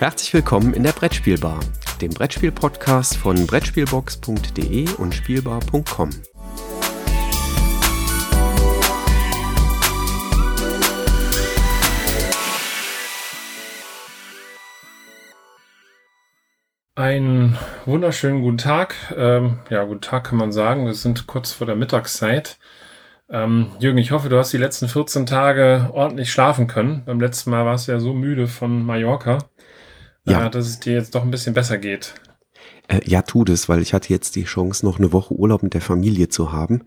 Herzlich willkommen in der Brettspielbar, dem Brettspiel-Podcast von Brettspielbox.de und Spielbar.com. Einen wunderschönen guten Tag. Ähm, ja, guten Tag kann man sagen. Wir sind kurz vor der Mittagszeit. Ähm, Jürgen, ich hoffe, du hast die letzten 14 Tage ordentlich schlafen können. Beim letzten Mal warst du ja so müde von Mallorca, ja. dass es dir jetzt doch ein bisschen besser geht. Äh, ja, tut es, weil ich hatte jetzt die Chance, noch eine Woche Urlaub mit der Familie zu haben.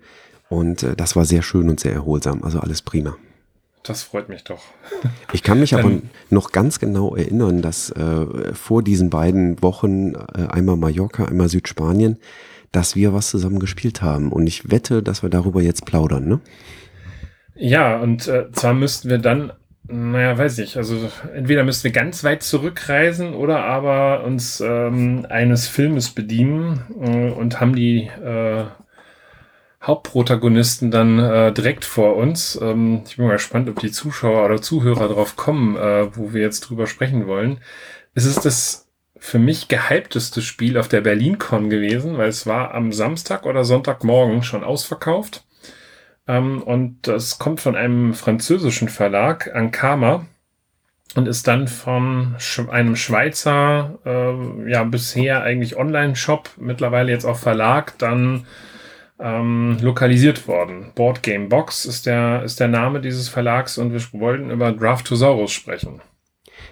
Und äh, das war sehr schön und sehr erholsam. Also alles prima. Das freut mich doch. Ich kann mich aber noch ganz genau erinnern, dass äh, vor diesen beiden Wochen, äh, einmal Mallorca, einmal Südspanien, dass wir was zusammen gespielt haben. Und ich wette, dass wir darüber jetzt plaudern, ne? Ja, und äh, zwar müssten wir dann, naja, weiß ich, also entweder müssten wir ganz weit zurückreisen oder aber uns ähm, eines Filmes bedienen äh, und haben die äh, Hauptprotagonisten dann äh, direkt vor uns. Ähm, ich bin mal gespannt, ob die Zuschauer oder Zuhörer drauf kommen, äh, wo wir jetzt drüber sprechen wollen. Es ist das für mich gehypteste Spiel auf der BerlinCon gewesen, weil es war am Samstag oder Sonntagmorgen schon ausverkauft. Ähm, und das kommt von einem französischen Verlag, Ankama, und ist dann von einem Schweizer, äh, ja, bisher eigentlich Online-Shop, mittlerweile jetzt auch Verlag, dann ähm, lokalisiert worden. Board Game Box ist der, ist der Name dieses Verlags und wir wollten über Draftosaurus sprechen.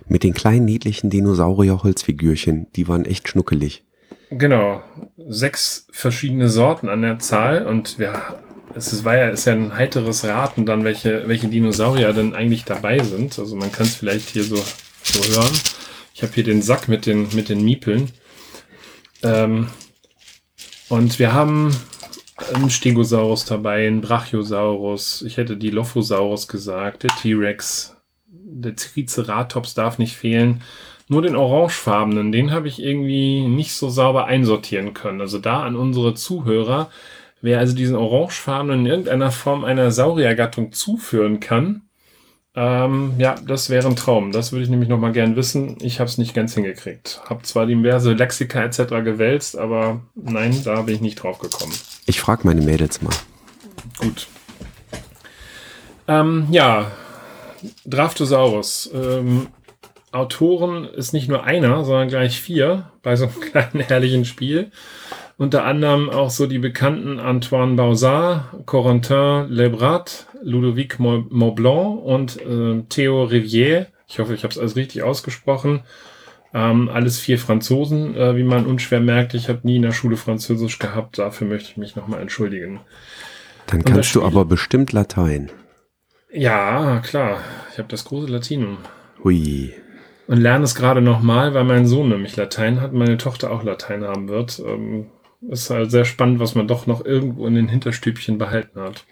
Mit den kleinen niedlichen Dinosaurier-Holzfigürchen, die waren echt schnuckelig. Genau, sechs verschiedene Sorten an der Zahl und wir, es war ja, ist ja ein heiteres Raten dann, welche, welche Dinosaurier denn eigentlich dabei sind. Also man kann es vielleicht hier so, so hören. Ich habe hier den Sack mit den, mit den Miepeln. Ähm, und wir haben ein Stegosaurus dabei, ein Brachiosaurus, ich hätte die Lophosaurus gesagt, der T-Rex, der Triceratops darf nicht fehlen. Nur den orangefarbenen, den habe ich irgendwie nicht so sauber einsortieren können. Also da an unsere Zuhörer, wer also diesen orangefarbenen in irgendeiner Form einer Sauriergattung zuführen kann, ähm, ja, das wäre ein Traum. Das würde ich nämlich noch mal gern wissen. Ich habe es nicht ganz hingekriegt. Habe zwar diverse Lexika etc. gewälzt, aber nein, da bin ich nicht drauf gekommen. Ich frage meine Mädels mal. Gut. Ähm, ja, Draftosaurus. Ähm, Autoren ist nicht nur einer, sondern gleich vier bei so einem kleinen herrlichen Spiel. Unter anderem auch so die bekannten Antoine Bauzard, Corentin Lebrat, Ludovic Maublanc und äh, Theo Rivière. Ich hoffe, ich habe es alles richtig ausgesprochen. Ähm, alles vier Franzosen, äh, wie man unschwer merkt. Ich habe nie in der Schule Französisch gehabt. Dafür möchte ich mich nochmal entschuldigen. Dann kannst du aber bestimmt Latein. Ja, klar. Ich habe das große Latinum. Hui. Und lerne es gerade nochmal, weil mein Sohn nämlich Latein hat, meine Tochter auch Latein haben wird. Ähm, ist halt sehr spannend, was man doch noch irgendwo in den Hinterstübchen behalten hat.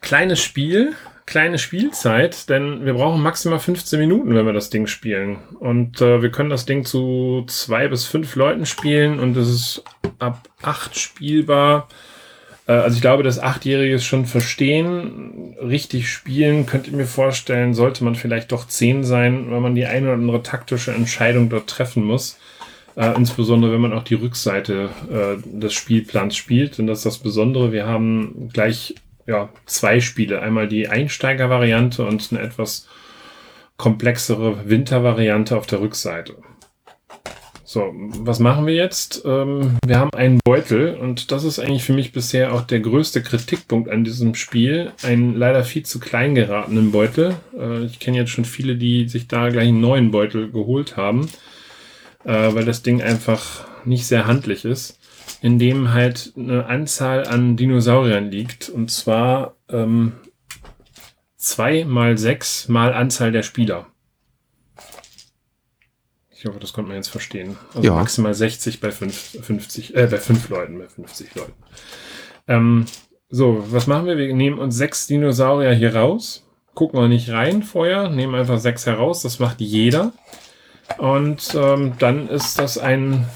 Kleines Spiel, kleine Spielzeit, denn wir brauchen maximal 15 Minuten, wenn wir das Ding spielen. Und äh, wir können das Ding zu zwei bis fünf Leuten spielen und es ist ab acht spielbar. Äh, also ich glaube, das Achtjährige schon verstehen, richtig spielen, könnte ich mir vorstellen, sollte man vielleicht doch zehn sein, weil man die eine oder andere taktische Entscheidung dort treffen muss. Äh, insbesondere wenn man auch die Rückseite äh, des Spielplans spielt. Und das ist das Besondere. Wir haben gleich ja, zwei Spiele. Einmal die Einsteiger-Variante und eine etwas komplexere Winter-Variante auf der Rückseite. So, was machen wir jetzt? Ähm, wir haben einen Beutel und das ist eigentlich für mich bisher auch der größte Kritikpunkt an diesem Spiel. Einen leider viel zu klein geratenen Beutel. Äh, ich kenne jetzt schon viele, die sich da gleich einen neuen Beutel geholt haben, äh, weil das Ding einfach nicht sehr handlich ist in dem halt eine Anzahl an Dinosauriern liegt. Und zwar ähm, zwei mal sechs mal Anzahl der Spieler. Ich hoffe, das konnte man jetzt verstehen. Also ja. maximal 60 bei 5, 50, äh, bei 5 Leuten, bei 50 Leuten. Ähm, so, was machen wir? Wir nehmen uns sechs Dinosaurier hier raus, gucken wir nicht rein vorher, nehmen einfach sechs heraus, das macht jeder. Und ähm, dann ist das ein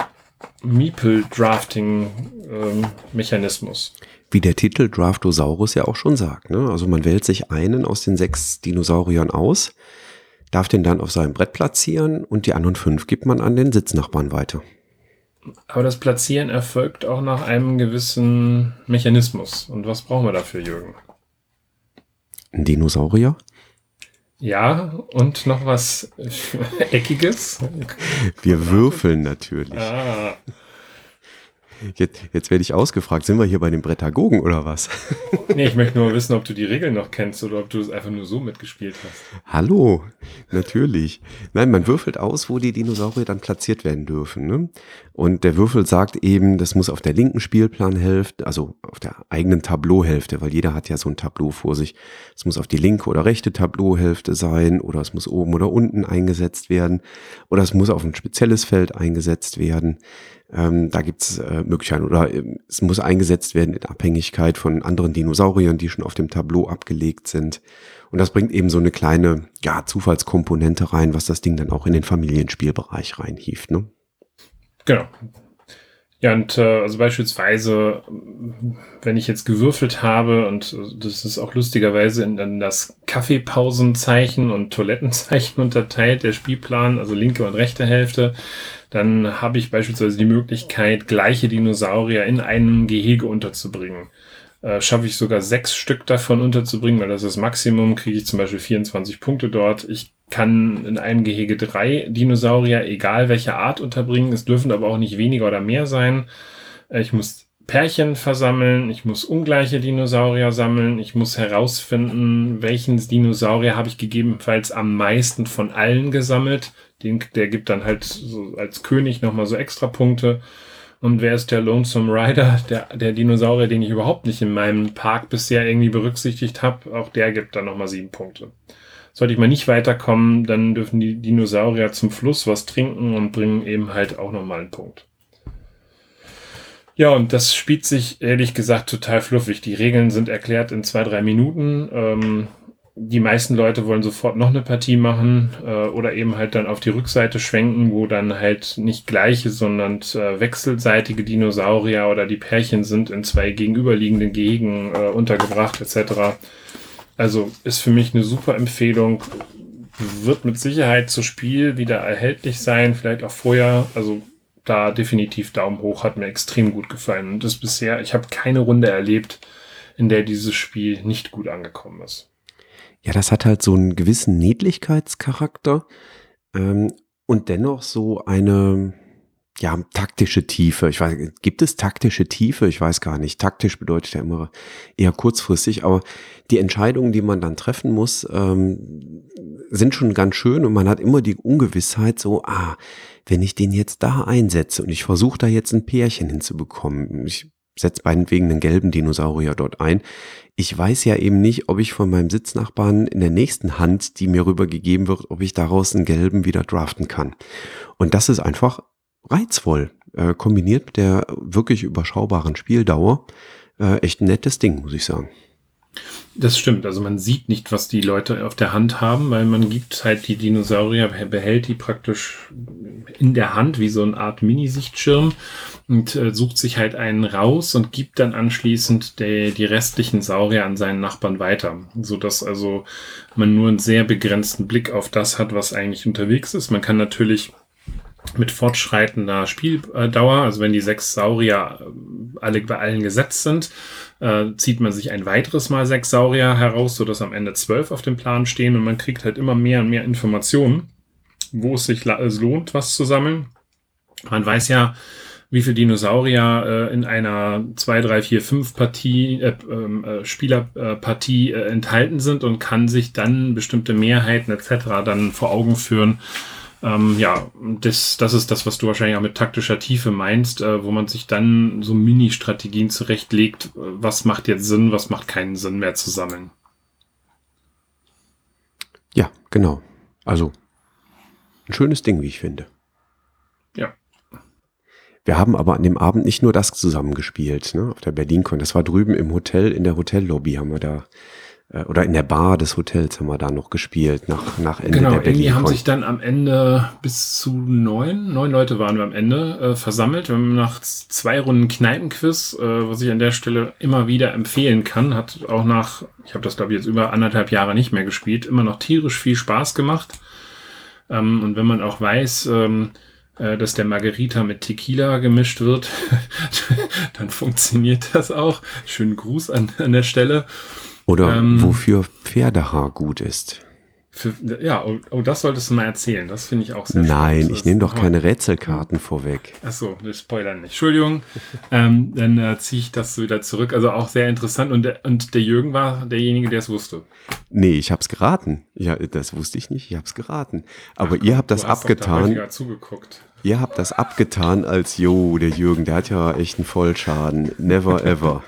Meeple-Drafting-Mechanismus. Ähm, Wie der Titel Draftosaurus ja auch schon sagt. Ne? Also man wählt sich einen aus den sechs Dinosauriern aus, darf den dann auf seinem Brett platzieren und die anderen fünf gibt man an den Sitznachbarn weiter. Aber das Platzieren erfolgt auch nach einem gewissen Mechanismus. Und was brauchen wir dafür, Jürgen? Ein Dinosaurier? Ja, und noch was Eckiges? Wir würfeln natürlich. Ah. Jetzt, jetzt werde ich ausgefragt, sind wir hier bei den Brettagogen oder was? nee, ich möchte nur wissen, ob du die Regeln noch kennst oder ob du es einfach nur so mitgespielt hast. Hallo, natürlich. Nein, man würfelt aus, wo die Dinosaurier dann platziert werden dürfen. Ne? Und der Würfel sagt eben, das muss auf der linken Spielplanhälfte, also auf der eigenen Tableauhälfte, weil jeder hat ja so ein Tableau vor sich. Es muss auf die linke oder rechte Tableauhälfte sein oder es muss oben oder unten eingesetzt werden oder es muss auf ein spezielles Feld eingesetzt werden. Ähm, da gibt's äh, Möglichkeiten oder äh, es muss eingesetzt werden in Abhängigkeit von anderen Dinosauriern, die schon auf dem Tableau abgelegt sind. Und das bringt eben so eine kleine ja, Zufallskomponente rein, was das Ding dann auch in den Familienspielbereich reinhieft. Ne? Genau. Ja, und äh, also beispielsweise, wenn ich jetzt gewürfelt habe, und das ist auch lustigerweise in, in das Kaffeepausenzeichen und Toilettenzeichen unterteilt, der Spielplan, also linke und rechte Hälfte, dann habe ich beispielsweise die Möglichkeit, gleiche Dinosaurier in einem Gehege unterzubringen. Äh, schaffe ich sogar sechs Stück davon unterzubringen, weil das ist das Maximum, kriege ich zum Beispiel 24 Punkte dort. Ich kann in einem Gehege drei Dinosaurier, egal welche Art, unterbringen. Es dürfen aber auch nicht weniger oder mehr sein. Äh, ich muss Pärchen versammeln, ich muss ungleiche Dinosaurier sammeln, ich muss herausfinden, welchen Dinosaurier habe ich gegebenenfalls am meisten von allen gesammelt. Den, der gibt dann halt so als König nochmal so extra Punkte. Und wer ist der Lonesome Rider, der, der Dinosaurier, den ich überhaupt nicht in meinem Park bisher irgendwie berücksichtigt habe? Auch der gibt dann nochmal sieben Punkte. Sollte ich mal nicht weiterkommen, dann dürfen die Dinosaurier zum Fluss was trinken und bringen eben halt auch nochmal einen Punkt. Ja, und das spielt sich ehrlich gesagt total fluffig. Die Regeln sind erklärt in zwei, drei Minuten. Ähm, die meisten Leute wollen sofort noch eine Partie machen äh, oder eben halt dann auf die Rückseite schwenken, wo dann halt nicht gleiche, sondern äh, wechselseitige Dinosaurier oder die Pärchen sind in zwei gegenüberliegenden Gehegen äh, untergebracht etc. Also ist für mich eine super Empfehlung. Wird mit Sicherheit zu Spiel wieder erhältlich sein, vielleicht auch vorher. Also da definitiv Daumen hoch, hat mir extrem gut gefallen. Und das bisher, ich habe keine Runde erlebt, in der dieses Spiel nicht gut angekommen ist. Ja, das hat halt so einen gewissen Niedlichkeitscharakter ähm, und dennoch so eine, ja, taktische Tiefe. Ich weiß, gibt es taktische Tiefe? Ich weiß gar nicht. Taktisch bedeutet ja immer eher kurzfristig, aber die Entscheidungen, die man dann treffen muss, ähm, sind schon ganz schön und man hat immer die Ungewissheit so, ah, wenn ich den jetzt da einsetze und ich versuche da jetzt ein Pärchen hinzubekommen, ich setze meinetwegen einen gelben Dinosaurier dort ein, ich weiß ja eben nicht, ob ich von meinem Sitznachbarn in der nächsten Hand, die mir rübergegeben wird, ob ich daraus einen gelben wieder draften kann. Und das ist einfach reizvoll, äh, kombiniert mit der wirklich überschaubaren Spieldauer. Äh, echt ein nettes Ding, muss ich sagen. Das stimmt. Also man sieht nicht, was die Leute auf der Hand haben, weil man gibt halt die Dinosaurier, behält die praktisch in der Hand wie so eine Art Mini-Sichtschirm und äh, sucht sich halt einen raus und gibt dann anschließend die, die restlichen Saurier an seinen Nachbarn weiter, so dass also man nur einen sehr begrenzten Blick auf das hat, was eigentlich unterwegs ist. Man kann natürlich mit fortschreitender Spieldauer, also wenn die sechs Saurier äh, alle bei allen gesetzt sind, äh, zieht man sich ein weiteres Mal sechs Saurier heraus, sodass am Ende zwölf auf dem Plan stehen und man kriegt halt immer mehr und mehr Informationen, wo es sich lohnt, was zu sammeln. Man weiß ja, wie viele Dinosaurier äh, in einer 2, 3, 4, 5 Partie, äh, ähm, äh, Spielerpartie äh, enthalten sind und kann sich dann bestimmte Mehrheiten etc. dann vor Augen führen, ähm, ja, das, das ist das, was du wahrscheinlich auch mit taktischer Tiefe meinst, äh, wo man sich dann so Mini-Strategien zurechtlegt, äh, was macht jetzt Sinn, was macht keinen Sinn mehr zu sammeln. Ja, genau. Also ein schönes Ding, wie ich finde. Ja. Wir haben aber an dem Abend nicht nur das zusammengespielt, ne, auf der BerlinCon. Das war drüben im Hotel, in der Hotellobby haben wir da äh, oder in der Bar des Hotels haben wir da noch gespielt, nach, nach Ende genau, der Berlin. Genau, haben sich dann am Ende bis zu neun, neun Leute waren wir am Ende äh, versammelt. Wir haben nach zwei Runden Kneipenquiz, äh, was ich an der Stelle immer wieder empfehlen kann, hat auch nach, ich habe das glaube ich jetzt über anderthalb Jahre nicht mehr gespielt, immer noch tierisch viel Spaß gemacht. Ähm, und wenn man auch weiß, ähm, äh, dass der Margarita mit Tequila gemischt wird, dann funktioniert das auch. Schönen Gruß an, an der Stelle. Oder ähm, wofür Pferdehaar gut ist. Für, ja, oh, oh, das solltest du mal erzählen. Das finde ich auch sehr Nein, spannend. ich nehme doch keine Rätselkarten vorweg. Achso, wir spoilern nicht. Entschuldigung. ähm, dann äh, ziehe ich das wieder zurück. Also auch sehr interessant. Und der, und der Jürgen war derjenige, der es wusste. Nee, ich habe es geraten. Ja, das wusste ich nicht. Ich habe es geraten. Aber Ach, ihr habt das abgetan. Da zugeguckt. Ihr habt das abgetan als, jo, der Jürgen, der hat ja echt einen Vollschaden. Never ever.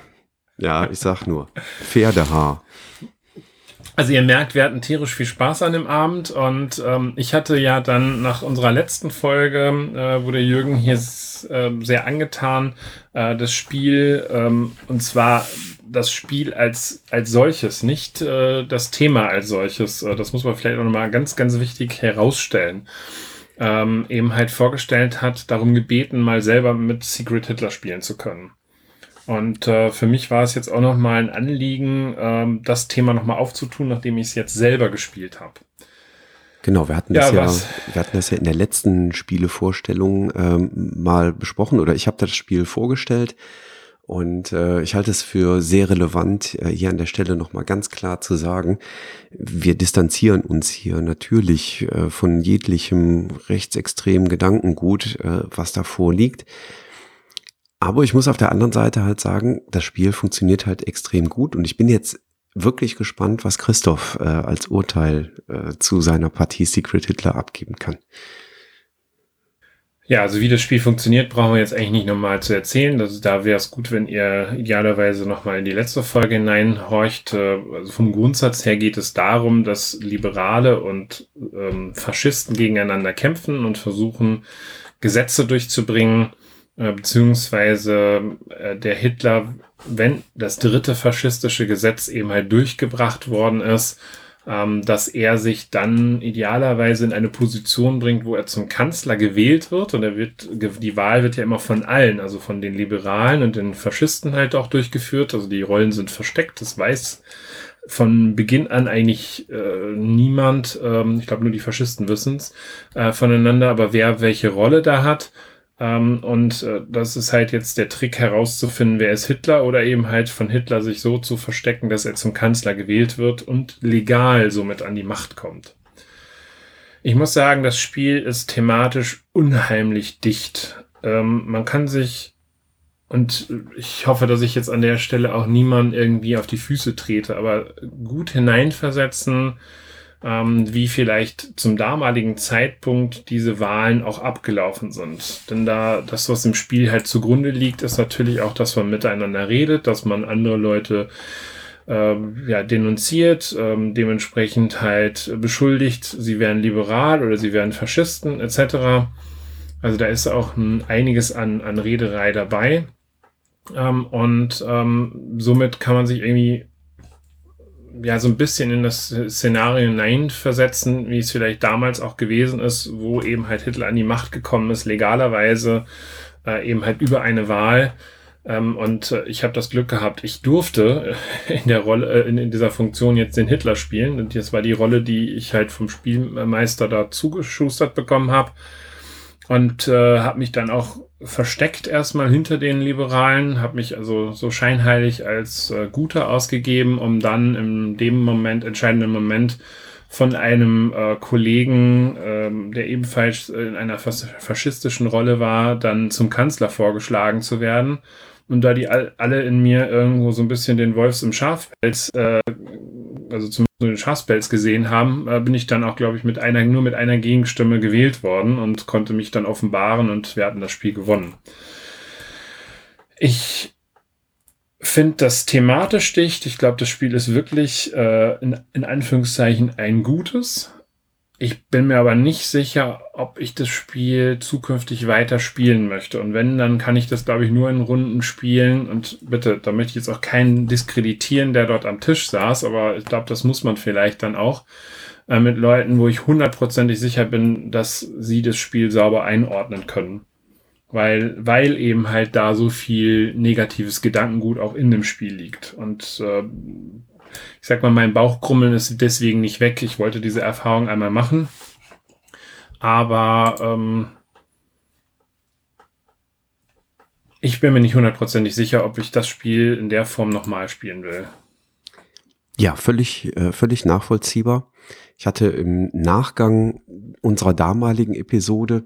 Ja, ich sag nur. Pferdehaar. Also ihr merkt, wir hatten tierisch viel Spaß an dem Abend und ähm, ich hatte ja dann nach unserer letzten Folge, äh, wo der Jürgen hier äh, sehr angetan, äh, das Spiel ähm, und zwar das Spiel als als solches, nicht äh, das Thema als solches. Äh, das muss man vielleicht auch nochmal ganz ganz wichtig herausstellen. Ähm, eben halt vorgestellt hat, darum gebeten, mal selber mit Secret Hitler spielen zu können. Und äh, für mich war es jetzt auch nochmal ein Anliegen, ähm, das Thema nochmal aufzutun, nachdem ich es jetzt selber gespielt habe. Genau, wir hatten das ja, ja wir hatten das ja in der letzten Spielevorstellung ähm, mal besprochen oder ich habe das Spiel vorgestellt und äh, ich halte es für sehr relevant, äh, hier an der Stelle nochmal ganz klar zu sagen, wir distanzieren uns hier natürlich äh, von jeglichem rechtsextremen Gedankengut, äh, was da vorliegt. Aber ich muss auf der anderen Seite halt sagen, das Spiel funktioniert halt extrem gut und ich bin jetzt wirklich gespannt, was Christoph äh, als Urteil äh, zu seiner Partie Secret Hitler abgeben kann. Ja, also wie das Spiel funktioniert, brauchen wir jetzt eigentlich nicht nochmal zu erzählen. Das, da wäre es gut, wenn ihr idealerweise nochmal in die letzte Folge hineinhorcht. Äh, also vom Grundsatz her geht es darum, dass Liberale und ähm, Faschisten gegeneinander kämpfen und versuchen, Gesetze durchzubringen, äh, beziehungsweise äh, der Hitler, wenn das dritte faschistische Gesetz eben halt durchgebracht worden ist, ähm, dass er sich dann idealerweise in eine Position bringt, wo er zum Kanzler gewählt wird. Und er wird, die Wahl wird ja immer von allen, also von den Liberalen und den Faschisten halt auch durchgeführt. Also die Rollen sind versteckt, das weiß von Beginn an eigentlich äh, niemand, ähm, ich glaube nur die Faschisten wissen es, äh, voneinander, aber wer welche Rolle da hat und äh, das ist halt jetzt der Trick herauszufinden, wer ist Hitler oder eben halt von Hitler sich so zu verstecken, dass er zum Kanzler gewählt wird und legal somit an die Macht kommt. Ich muss sagen, das Spiel ist thematisch unheimlich dicht. Ähm, man kann sich, und ich hoffe, dass ich jetzt an der Stelle auch niemand irgendwie auf die Füße trete, aber gut hineinversetzen, ähm, wie vielleicht zum damaligen Zeitpunkt diese Wahlen auch abgelaufen sind. Denn da das, was im Spiel halt zugrunde liegt, ist natürlich auch, dass man miteinander redet, dass man andere Leute ähm, ja, denunziert, ähm, dementsprechend halt beschuldigt, sie wären liberal oder sie wären Faschisten etc. Also da ist auch ein, einiges an, an Rederei dabei. Ähm, und ähm, somit kann man sich irgendwie ja so ein bisschen in das Szenario hineinversetzen, wie es vielleicht damals auch gewesen ist, wo eben halt Hitler an die Macht gekommen ist, legalerweise äh, eben halt über eine Wahl. Ähm, und äh, ich habe das Glück gehabt, ich durfte in der Rolle, äh, in, in, dieser Funktion jetzt den Hitler spielen. Und das war die Rolle, die ich halt vom Spielmeister da zugeschustert bekommen habe. Und äh, habe mich dann auch versteckt erstmal hinter den Liberalen, habe mich also so scheinheilig als äh, Guter ausgegeben, um dann in dem Moment, entscheidenden Moment, von einem äh, Kollegen, ähm, der ebenfalls in einer fas faschistischen Rolle war, dann zum Kanzler vorgeschlagen zu werden. Und da die all, alle in mir irgendwo so ein bisschen den Wolfs im Schafpelz, äh, also zum den Schafspelz gesehen haben, äh, bin ich dann auch, glaube ich, mit einer, nur mit einer Gegenstimme gewählt worden und konnte mich dann offenbaren und wir hatten das Spiel gewonnen. Ich finde das thematisch dicht. Ich glaube, das Spiel ist wirklich äh, in, in Anführungszeichen ein gutes. Ich bin mir aber nicht sicher, ob ich das Spiel zukünftig weiter spielen möchte. Und wenn, dann kann ich das, glaube ich, nur in Runden spielen. Und bitte, da möchte ich jetzt auch keinen diskreditieren, der dort am Tisch saß, aber ich glaube, das muss man vielleicht dann auch äh, mit Leuten, wo ich hundertprozentig sicher bin, dass sie das Spiel sauber einordnen können. Weil, weil eben halt da so viel negatives Gedankengut auch in dem Spiel liegt. Und äh, ich sag mal, mein Bauchkrummeln ist deswegen nicht weg. Ich wollte diese Erfahrung einmal machen. Aber ähm, ich bin mir nicht hundertprozentig sicher, ob ich das Spiel in der Form nochmal spielen will. Ja, völlig, äh, völlig nachvollziehbar. Ich hatte im Nachgang unserer damaligen Episode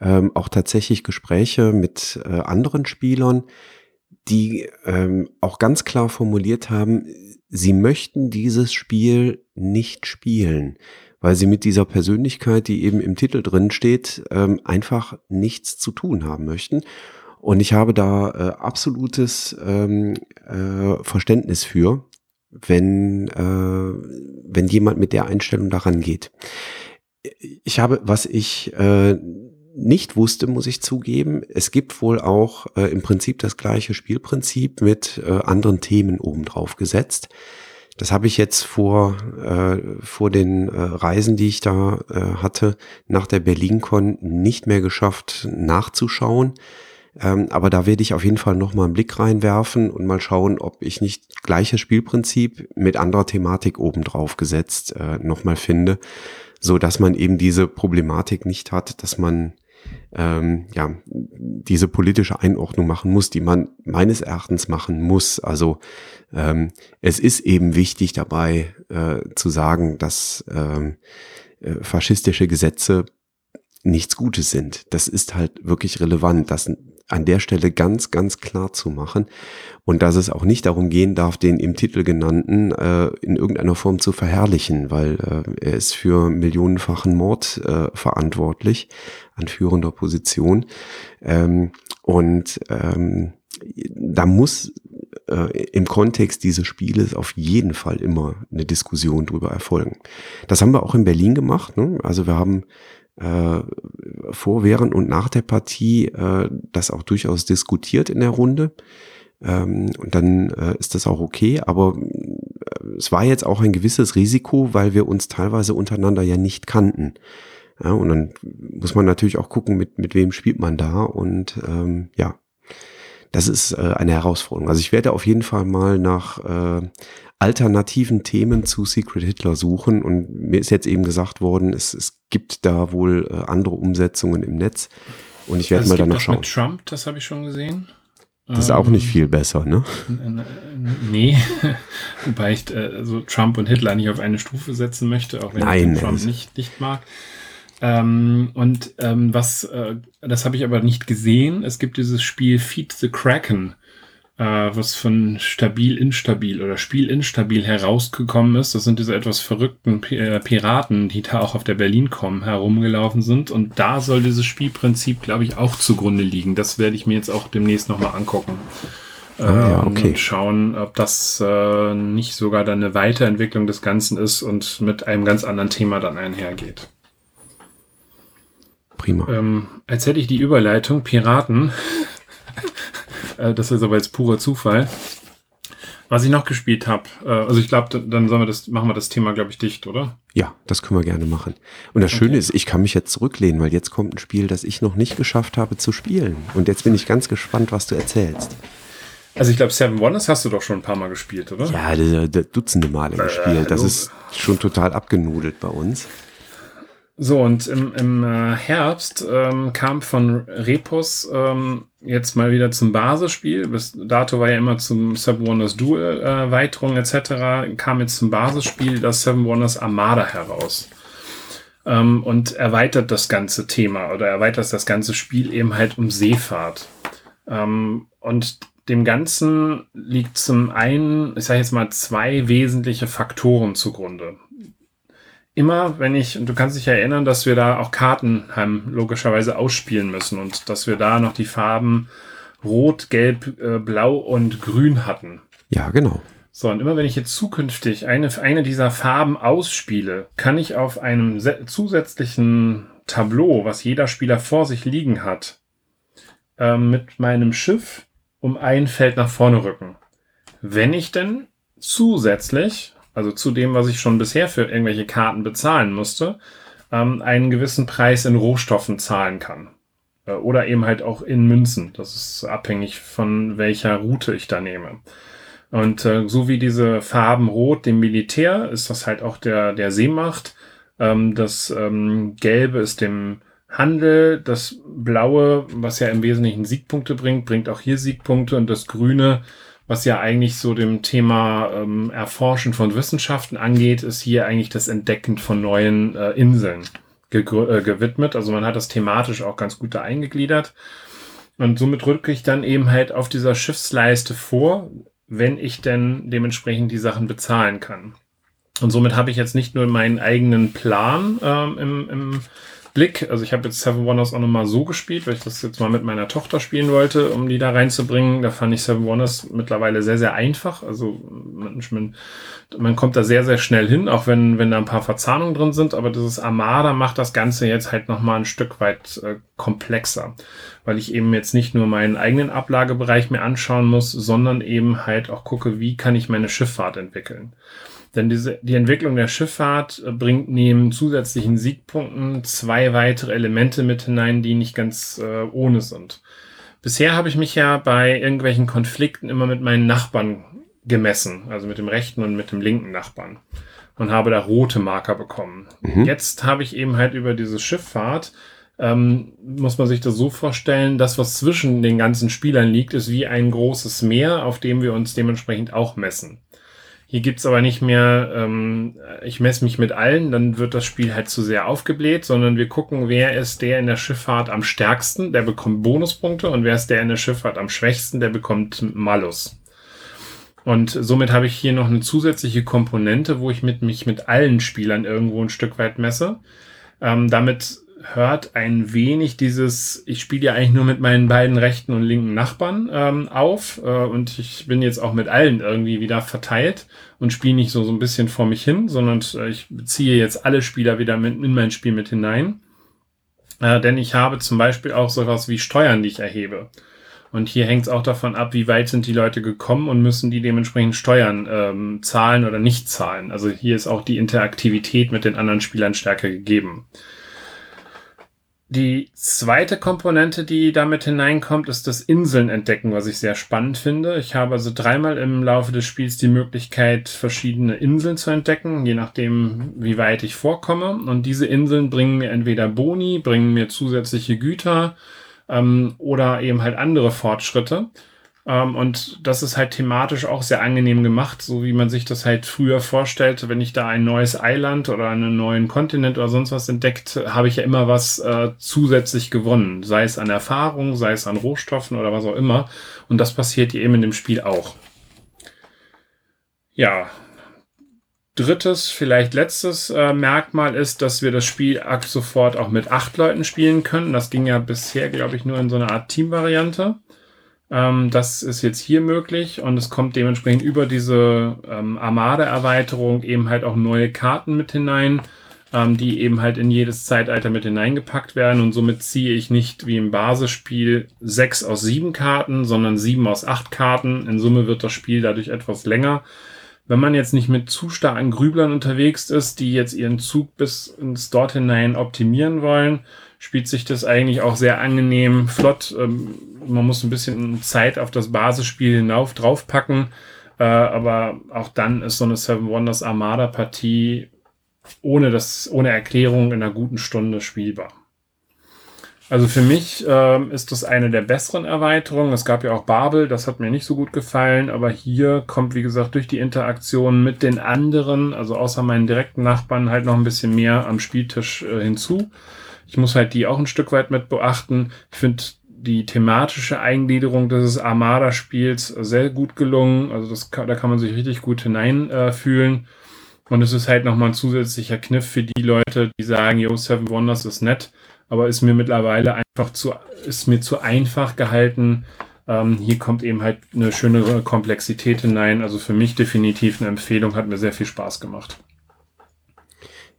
ähm, auch tatsächlich Gespräche mit äh, anderen Spielern, die ähm, auch ganz klar formuliert haben, sie möchten dieses Spiel nicht spielen, weil sie mit dieser Persönlichkeit, die eben im Titel drin steht, ähm, einfach nichts zu tun haben möchten. Und ich habe da äh, absolutes ähm, äh, Verständnis für, wenn, äh, wenn jemand mit der Einstellung daran geht. Ich habe, was ich äh, nicht wusste, muss ich zugeben. Es gibt wohl auch äh, im Prinzip das gleiche Spielprinzip mit äh, anderen Themen obendrauf gesetzt. Das habe ich jetzt vor, äh, vor den äh, Reisen, die ich da äh, hatte, nach der BerlinCon nicht mehr geschafft nachzuschauen. Ähm, aber da werde ich auf jeden Fall nochmal einen Blick reinwerfen und mal schauen, ob ich nicht gleiches Spielprinzip mit anderer Thematik obendrauf gesetzt äh, nochmal finde, so dass man eben diese Problematik nicht hat, dass man ähm, ja, diese politische Einordnung machen muss, die man meines Erachtens machen muss. Also ähm, es ist eben wichtig dabei äh, zu sagen, dass ähm, äh, faschistische Gesetze nichts Gutes sind. Das ist halt wirklich relevant. Das an der Stelle ganz, ganz klar zu machen und dass es auch nicht darum gehen darf, den im Titel genannten äh, in irgendeiner Form zu verherrlichen, weil äh, er ist für millionenfachen Mord äh, verantwortlich an führender Position. Ähm, und ähm, da muss äh, im Kontext dieses Spieles auf jeden Fall immer eine Diskussion drüber erfolgen. Das haben wir auch in Berlin gemacht. Ne? Also wir haben äh, vor, während und nach der Partie äh, das auch durchaus diskutiert in der Runde. Ähm, und dann äh, ist das auch okay. Aber äh, es war jetzt auch ein gewisses Risiko, weil wir uns teilweise untereinander ja nicht kannten. Ja, und dann muss man natürlich auch gucken, mit, mit wem spielt man da. Und ähm, ja, das ist äh, eine Herausforderung. Also ich werde auf jeden Fall mal nach äh, alternativen Themen zu Secret Hitler suchen. Und mir ist jetzt eben gesagt worden, es, es gibt da wohl äh, andere Umsetzungen im Netz. Und ich werde also mal danach schauen. Mit Trump, das habe ich schon gesehen. Das ist auch nicht ähm, viel besser, ne? Nee, wobei ich äh, so Trump und Hitler nicht auf eine Stufe setzen möchte, auch wenn Nein, ich Trump nicht, nicht mag. Ähm, und ähm, was, äh, das habe ich aber nicht gesehen. Es gibt dieses Spiel Feed the Kraken äh, was von stabil instabil oder Spiel instabil herausgekommen ist. Das sind diese etwas verrückten äh, Piraten, die da auch auf der Berlin kommen, herumgelaufen sind. Und da soll dieses Spielprinzip, glaube ich, auch zugrunde liegen. Das werde ich mir jetzt auch demnächst nochmal angucken. Ah, ja, ähm, okay. Und schauen, ob das äh, nicht sogar dann eine Weiterentwicklung des Ganzen ist und mit einem ganz anderen Thema dann einhergeht. Prima. Ähm, als hätte ich die Überleitung Piraten Äh, das ist aber jetzt purer Zufall. Was ich noch gespielt habe, äh, also ich glaube, dann wir das, machen wir das Thema, glaube ich, dicht, oder? Ja, das können wir gerne machen. Und das okay. Schöne ist, ich kann mich jetzt zurücklehnen, weil jetzt kommt ein Spiel, das ich noch nicht geschafft habe zu spielen. Und jetzt bin ich ganz gespannt, was du erzählst. Also ich glaube, Seven Wonders hast du doch schon ein paar Mal gespielt, oder? Ja, dutzende Male gespielt. Das ist schon total abgenudelt bei uns. So, und im, im äh, Herbst ähm, kam von Repos ähm, jetzt mal wieder zum Basisspiel. Bis dato war ja immer zum Seven Wonders Duel äh, Erweiterung etc. Kam jetzt zum Basisspiel das Seven Wonders Armada heraus. Ähm, und erweitert das ganze Thema oder erweitert das ganze Spiel eben halt um Seefahrt. Ähm, und dem Ganzen liegt zum einen, ich sage jetzt mal, zwei wesentliche Faktoren zugrunde immer, wenn ich, und du kannst dich erinnern, dass wir da auch Karten haben logischerweise ausspielen müssen und dass wir da noch die Farben Rot, Gelb, äh, Blau und Grün hatten. Ja, genau. So, und immer wenn ich jetzt zukünftig eine, eine dieser Farben ausspiele, kann ich auf einem zusätzlichen Tableau, was jeder Spieler vor sich liegen hat, äh, mit meinem Schiff um ein Feld nach vorne rücken. Wenn ich denn zusätzlich, also zu dem, was ich schon bisher für irgendwelche Karten bezahlen musste, ähm, einen gewissen Preis in Rohstoffen zahlen kann. Äh, oder eben halt auch in Münzen. Das ist abhängig von welcher Route ich da nehme. Und äh, so wie diese Farben Rot dem Militär, ist das halt auch der, der Seemacht. Ähm, das ähm, Gelbe ist dem Handel, das Blaue, was ja im Wesentlichen Siegpunkte bringt, bringt auch hier Siegpunkte und das Grüne, was ja eigentlich so dem Thema ähm, Erforschen von Wissenschaften angeht, ist hier eigentlich das Entdecken von neuen äh, Inseln äh, gewidmet. Also man hat das thematisch auch ganz gut da eingegliedert. Und somit rücke ich dann eben halt auf dieser Schiffsleiste vor, wenn ich denn dementsprechend die Sachen bezahlen kann. Und somit habe ich jetzt nicht nur meinen eigenen Plan ähm, im, im Blick. Also ich habe jetzt Seven Wonders auch nochmal so gespielt, weil ich das jetzt mal mit meiner Tochter spielen wollte, um die da reinzubringen. Da fand ich Seven Wonders mittlerweile sehr, sehr einfach. Also man, man, kommt da sehr, sehr schnell hin, auch wenn, wenn da ein paar Verzahnungen drin sind. Aber dieses Armada macht das Ganze jetzt halt nochmal ein Stück weit äh, komplexer, weil ich eben jetzt nicht nur meinen eigenen Ablagebereich mir anschauen muss, sondern eben halt auch gucke, wie kann ich meine Schifffahrt entwickeln. Denn diese, die Entwicklung der Schifffahrt äh, bringt neben zusätzlichen Siegpunkten zwei weitere Elemente mit hinein, die nicht ganz äh, ohne sind. Bisher habe ich mich ja bei irgendwelchen Konflikten immer mit meinen Nachbarn gemessen, also mit dem rechten und mit dem linken Nachbarn und habe da rote Marker bekommen. Mhm. Jetzt habe ich eben halt über diese Schifffahrt ähm, muss man sich das so vorstellen, das, was zwischen den ganzen Spielern liegt, ist wie ein großes Meer, auf dem wir uns dementsprechend auch messen. Hier gibt's aber nicht mehr, ähm, ich messe mich mit allen, dann wird das Spiel halt zu sehr aufgebläht, sondern wir gucken, wer ist der in der Schifffahrt am stärksten, der bekommt Bonuspunkte und wer ist der in der Schifffahrt am schwächsten, der bekommt Malus. Und somit habe ich hier noch eine zusätzliche Komponente, wo ich mit, mich mit allen Spielern irgendwo ein Stück weit messe. Ähm, damit hört ein wenig dieses, ich spiele ja eigentlich nur mit meinen beiden rechten und linken Nachbarn ähm, auf äh, und ich bin jetzt auch mit allen irgendwie wieder verteilt und spiele nicht so, so ein bisschen vor mich hin, sondern äh, ich beziehe jetzt alle Spieler wieder mit, in mein Spiel mit hinein. Äh, denn ich habe zum Beispiel auch sowas wie Steuern, die ich erhebe. Und hier hängt es auch davon ab, wie weit sind die Leute gekommen und müssen die dementsprechend Steuern ähm, zahlen oder nicht zahlen. Also hier ist auch die Interaktivität mit den anderen Spielern stärker gegeben. Die zweite Komponente, die damit hineinkommt, ist das Inseln entdecken, was ich sehr spannend finde. Ich habe also dreimal im Laufe des Spiels die Möglichkeit, verschiedene Inseln zu entdecken, je nachdem, wie weit ich vorkomme. Und diese Inseln bringen mir entweder Boni, bringen mir zusätzliche Güter ähm, oder eben halt andere Fortschritte. Ähm, und das ist halt thematisch auch sehr angenehm gemacht, so wie man sich das halt früher vorstellte. Wenn ich da ein neues Eiland oder einen neuen Kontinent oder sonst was entdeckt, habe ich ja immer was äh, zusätzlich gewonnen. Sei es an Erfahrung, sei es an Rohstoffen oder was auch immer. Und das passiert eben in dem Spiel auch. Ja, drittes, vielleicht letztes äh, Merkmal ist, dass wir das Spiel ab sofort auch mit acht Leuten spielen können. Das ging ja bisher, glaube ich, nur in so einer Art Teamvariante. Ähm, das ist jetzt hier möglich und es kommt dementsprechend über diese ähm, Armada-Erweiterung eben halt auch neue Karten mit hinein, ähm, die eben halt in jedes Zeitalter mit hineingepackt werden und somit ziehe ich nicht wie im Basisspiel sechs aus sieben Karten, sondern sieben aus acht Karten. In Summe wird das Spiel dadurch etwas länger. Wenn man jetzt nicht mit zu starken Grüblern unterwegs ist, die jetzt ihren Zug bis ins Dort hinein optimieren wollen, spielt sich das eigentlich auch sehr angenehm flott. Ähm, man muss ein bisschen Zeit auf das Basisspiel hinauf draufpacken. Äh, aber auch dann ist so eine Seven Wonders Armada Partie ohne das, ohne Erklärung in einer guten Stunde spielbar. Also für mich äh, ist das eine der besseren Erweiterungen. Es gab ja auch Babel, das hat mir nicht so gut gefallen, aber hier kommt, wie gesagt, durch die Interaktion mit den anderen, also außer meinen direkten Nachbarn, halt noch ein bisschen mehr am Spieltisch äh, hinzu. Ich muss halt die auch ein Stück weit mit beachten. Ich finde die thematische Eingliederung dieses Armada-Spiels sehr gut gelungen. Also das da kann man sich richtig gut hineinfühlen. Äh, und es ist halt nochmal ein zusätzlicher Kniff für die Leute, die sagen, yo, Seven Wonders ist nett, aber ist mir mittlerweile einfach zu, ist mir zu einfach gehalten, Ähm, hier kommt eben halt eine schöne Komplexität hinein. Also für mich definitiv eine Empfehlung, hat mir sehr viel Spaß gemacht.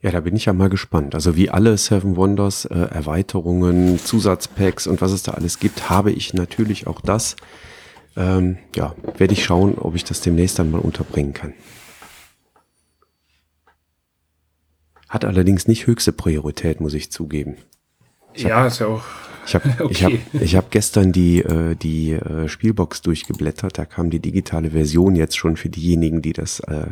Ja, da bin ich ja mal gespannt. Also wie alle Seven Wonders äh, Erweiterungen, Zusatzpacks und was es da alles gibt, habe ich natürlich auch das. Ähm, ja, werde ich schauen, ob ich das demnächst dann mal unterbringen kann. Hat allerdings nicht höchste Priorität, muss ich zugeben. Ich ja, ist ja auch. Ich habe okay. ich hab, ich hab gestern die, äh, die äh, Spielbox durchgeblättert. Da kam die digitale Version jetzt schon für diejenigen, die das äh,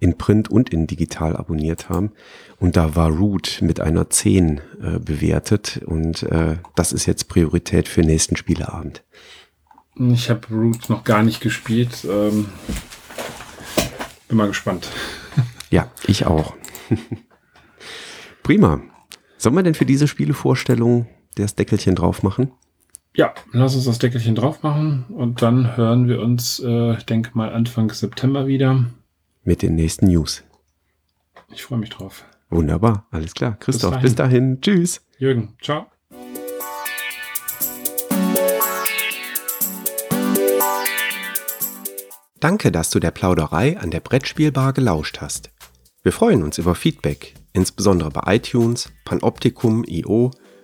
in Print und in digital abonniert haben. Und da war Root mit einer 10 äh, bewertet. Und äh, das ist jetzt Priorität für nächsten Spieleabend. Ich habe Root noch gar nicht gespielt. Ähm, bin mal gespannt. Ja, ich auch. Prima. Sollen wir denn für diese Spielevorstellung das Deckelchen drauf machen? Ja, lass uns das Deckelchen drauf machen und dann hören wir uns, äh, ich denke mal, Anfang September wieder. Mit den nächsten News. Ich freue mich drauf. Wunderbar, alles klar. Christoph, bis dahin. Bis dahin. Tschüss. Jürgen, ciao. Danke, dass du der Plauderei an der Brettspielbar gelauscht hast. Wir freuen uns über Feedback, insbesondere bei iTunes, Panoptikum, IO